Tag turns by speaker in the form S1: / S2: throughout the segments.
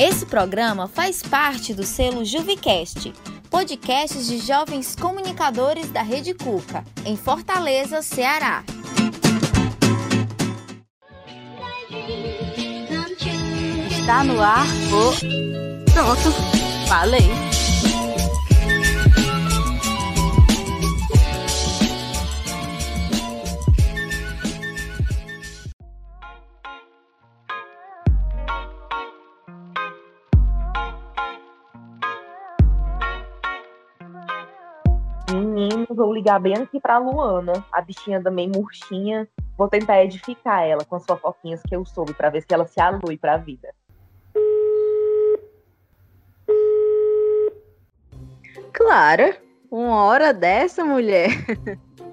S1: Esse programa faz parte do selo Juvicast, podcasts de jovens comunicadores da Rede Cuca, em Fortaleza, Ceará.
S2: Está no ar o. Pronto, falei.
S3: Vou ligar bem aqui pra Luana, a bichinha também murchinha. Vou tentar edificar ela com as fofoquinhas que eu soube, para ver se ela se alui pra vida.
S2: Clara, uma hora dessa, mulher.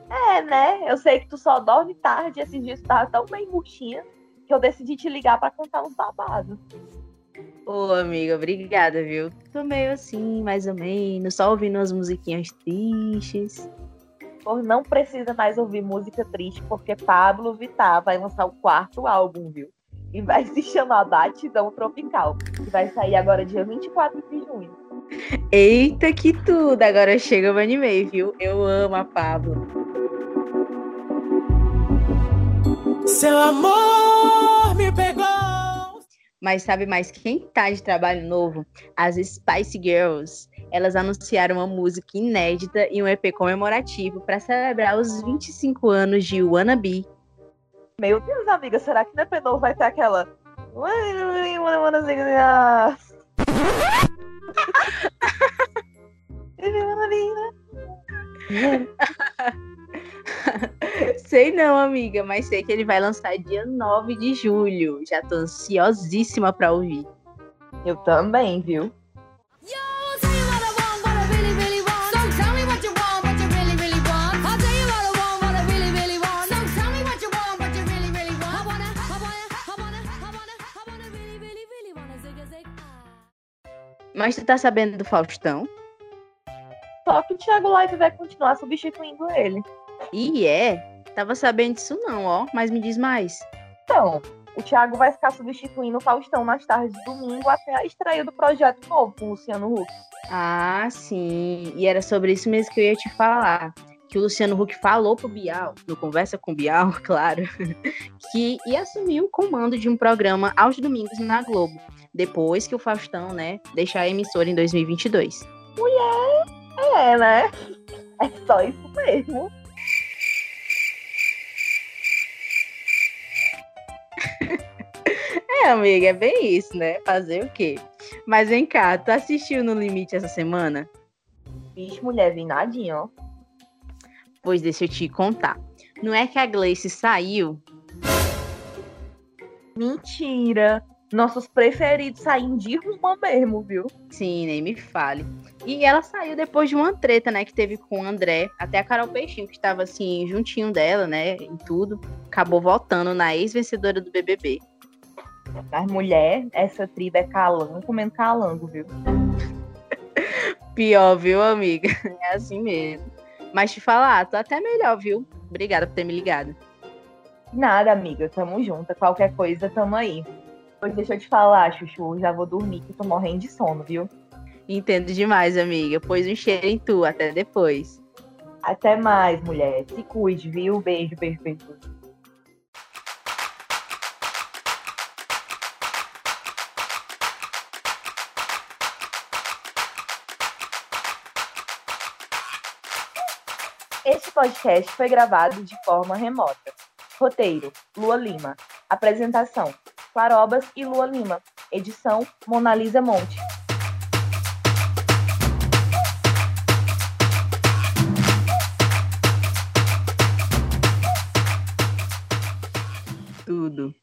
S3: É, né? Eu sei que tu só dorme tarde, esses dias tu tava tão bem murchinha que eu decidi te ligar para contar uns babados.
S2: Ô, amiga, obrigada, viu? Tô meio assim, mais ou menos, só ouvindo umas musiquinhas tristes.
S3: Por não precisa mais ouvir música triste, porque Pablo Vittar vai lançar o quarto álbum, viu? E vai se chamar Batidão Tropical, que vai sair agora dia 24 de junho.
S2: Eita, que tudo! Agora chega o anime, viu? Eu amo a Pablo. Seu amor me pegou mas sabe mais quem tá de trabalho novo? As Spice Girls. Elas anunciaram uma música inédita e um EP comemorativo para celebrar os 25 anos de Wannabe.
S3: Meu Deus, amiga, será que no EP novo vai ter aquela.
S2: sei não, amiga, mas sei que ele vai lançar dia 9 de julho. Já tô ansiosíssima pra ouvir.
S3: Eu também, viu?
S2: Mas tu tá sabendo do Faustão?
S3: Só que o Thiago Live vai continuar substituindo ele.
S2: E é? Tava sabendo disso não, ó. Mas me diz mais.
S3: Então, o Thiago vai ficar substituindo o Faustão nas tardes de domingo até a estreia do projeto novo com o Luciano Huck.
S2: Ah, sim. E era sobre isso mesmo que eu ia te falar. Que o Luciano Huck falou pro Bial, no Conversa com Bial, claro, que ia assumir o comando de um programa aos domingos na Globo, depois que o Faustão, né, deixar a emissora em 2022.
S3: Mulher, é, né? É só isso mesmo.
S2: É, amiga, é bem isso, né? Fazer o quê? Mas vem cá, tu assistiu No Limite essa semana?
S3: Vixe, mulher, vi nadinha, ó.
S2: Pois deixa eu te contar. Não é que a Gleice saiu?
S3: Mentira! Nossos preferidos saem de ruma mesmo, viu?
S2: Sim, nem me fale. E ela saiu depois de uma treta, né, que teve com o André, até a Carol Peixinho, que estava assim, juntinho dela, né, em tudo, acabou voltando na ex-vencedora do BBB.
S3: Mas mulher, essa tribo é calango comendo calango, viu?
S2: Pior, viu, amiga? É assim mesmo. Mas te falar, tô até melhor, viu? Obrigada por ter me ligado.
S3: Nada, amiga. Tamo junto. Qualquer coisa, tamo aí. Pois deixa eu te falar, Chuchu. Já vou dormir que tô morrendo de sono, viu?
S2: Entendo demais, amiga. Pois um cheiro em tu. Até depois.
S3: Até mais, mulher. Se cuide, viu? Beijo, beijo, beijo. Este podcast foi gravado de forma remota. Roteiro: Lua Lima. Apresentação: Clarobas e Lua Lima. Edição: Monalisa Monte. Tudo.